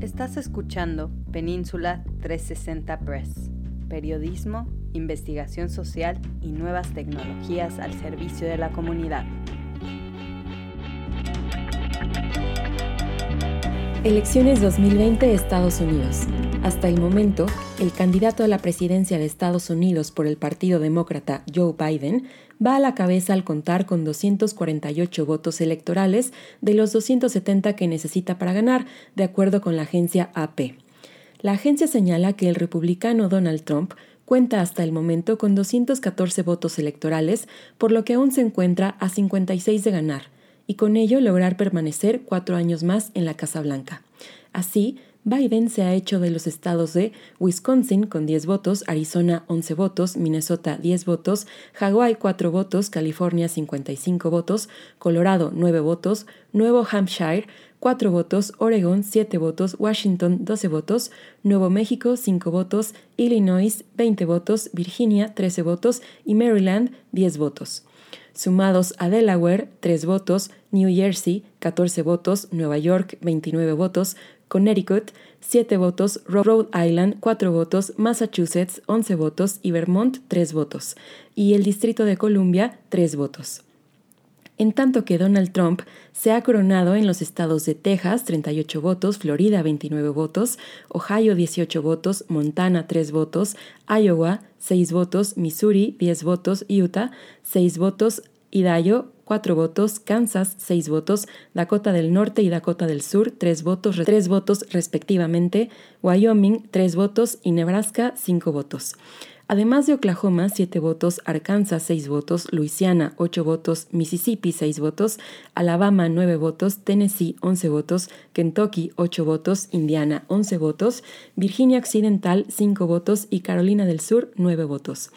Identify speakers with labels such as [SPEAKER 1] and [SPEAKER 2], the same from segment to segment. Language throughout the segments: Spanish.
[SPEAKER 1] Estás escuchando Península 360 Press, periodismo, investigación social y nuevas tecnologías al servicio de la comunidad.
[SPEAKER 2] Elecciones 2020 Estados Unidos. Hasta el momento, el candidato a la presidencia de Estados Unidos por el Partido Demócrata, Joe Biden, va a la cabeza al contar con 248 votos electorales de los 270 que necesita para ganar, de acuerdo con la agencia AP. La agencia señala que el republicano Donald Trump cuenta hasta el momento con 214 votos electorales, por lo que aún se encuentra a 56 de ganar, y con ello lograr permanecer cuatro años más en la Casa Blanca. Así, Biden se ha hecho de los estados de Wisconsin con 10 votos, Arizona 11 votos, Minnesota 10 votos, Hawaii 4 votos, California 55 votos, Colorado 9 votos, Nuevo Hampshire 4 votos, Oregon 7 votos, Washington 12 votos, Nuevo México 5 votos, Illinois 20 votos, Virginia 13 votos y Maryland 10 votos. Sumados a Delaware 3 votos, New Jersey 14 votos, Nueva York 29 votos, Connecticut 7 votos, Rhode Island 4 votos, Massachusetts 11 votos y Vermont 3 votos, y el Distrito de Columbia 3 votos. En tanto que Donald Trump se ha coronado en los estados de Texas 38 votos, Florida 29 votos, Ohio 18 votos, Montana 3 votos, Iowa 6 votos, Missouri 10 votos, Utah 6 votos, Idaho 4 votos, Kansas 6 votos, Dakota del Norte y Dakota del Sur 3 votos, 3 votos respectivamente, Wyoming 3 votos. Y Nebraska 5 votos. Además de Oklahoma, 7 votos, Arkansas 6 votos, Luisiana 8 votos, Mississippi 6 votos, Alabama 9 votos, Tennessee 11 votos, Kentucky 8 votos, Indiana 11 votos, Virginia Occidental 5 votos. Y Carolina del Sur 9 votos.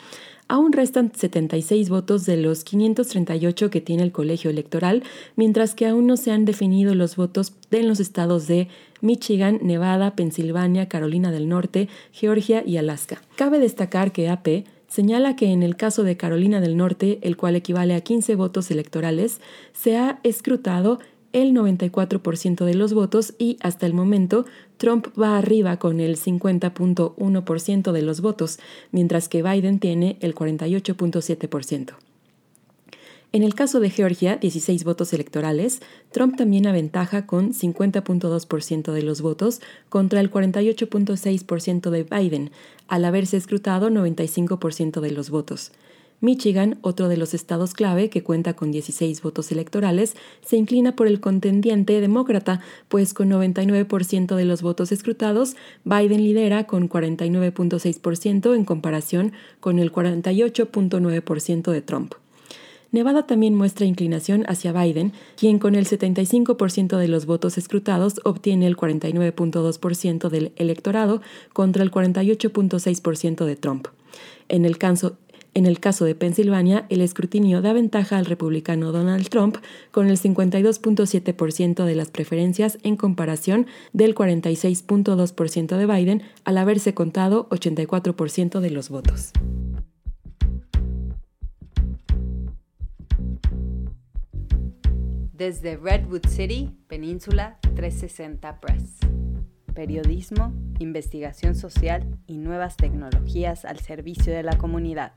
[SPEAKER 2] Aún restan 76 votos de los 538 que tiene el colegio electoral, mientras que aún no se han definido los votos en los estados de Michigan, Nevada, Pensilvania, Carolina del Norte, Georgia y Alaska. Cabe destacar que AP señala que en el caso de Carolina del Norte, el cual equivale a 15 votos electorales, se ha escrutado el 94% de los votos y hasta el momento Trump va arriba con el 50.1% de los votos, mientras que Biden tiene el 48.7%. En el caso de Georgia, 16 votos electorales, Trump también aventaja con 50.2% de los votos contra el 48.6% de Biden, al haberse escrutado 95% de los votos. Michigan, otro de los estados clave que cuenta con 16 votos electorales, se inclina por el contendiente demócrata, pues con 99% de los votos escrutados, Biden lidera con 49.6% en comparación con el 48.9% de Trump. Nevada también muestra inclinación hacia Biden, quien con el 75% de los votos escrutados obtiene el 49.2% del electorado contra el 48.6% de Trump. En el caso en el caso de Pensilvania, el escrutinio da ventaja al republicano Donald Trump con el 52.7% de las preferencias en comparación del 46.2% de Biden al haberse contado 84% de los votos.
[SPEAKER 1] Desde Redwood City, Península 360 Press. Periodismo, investigación social y nuevas tecnologías al servicio de la comunidad.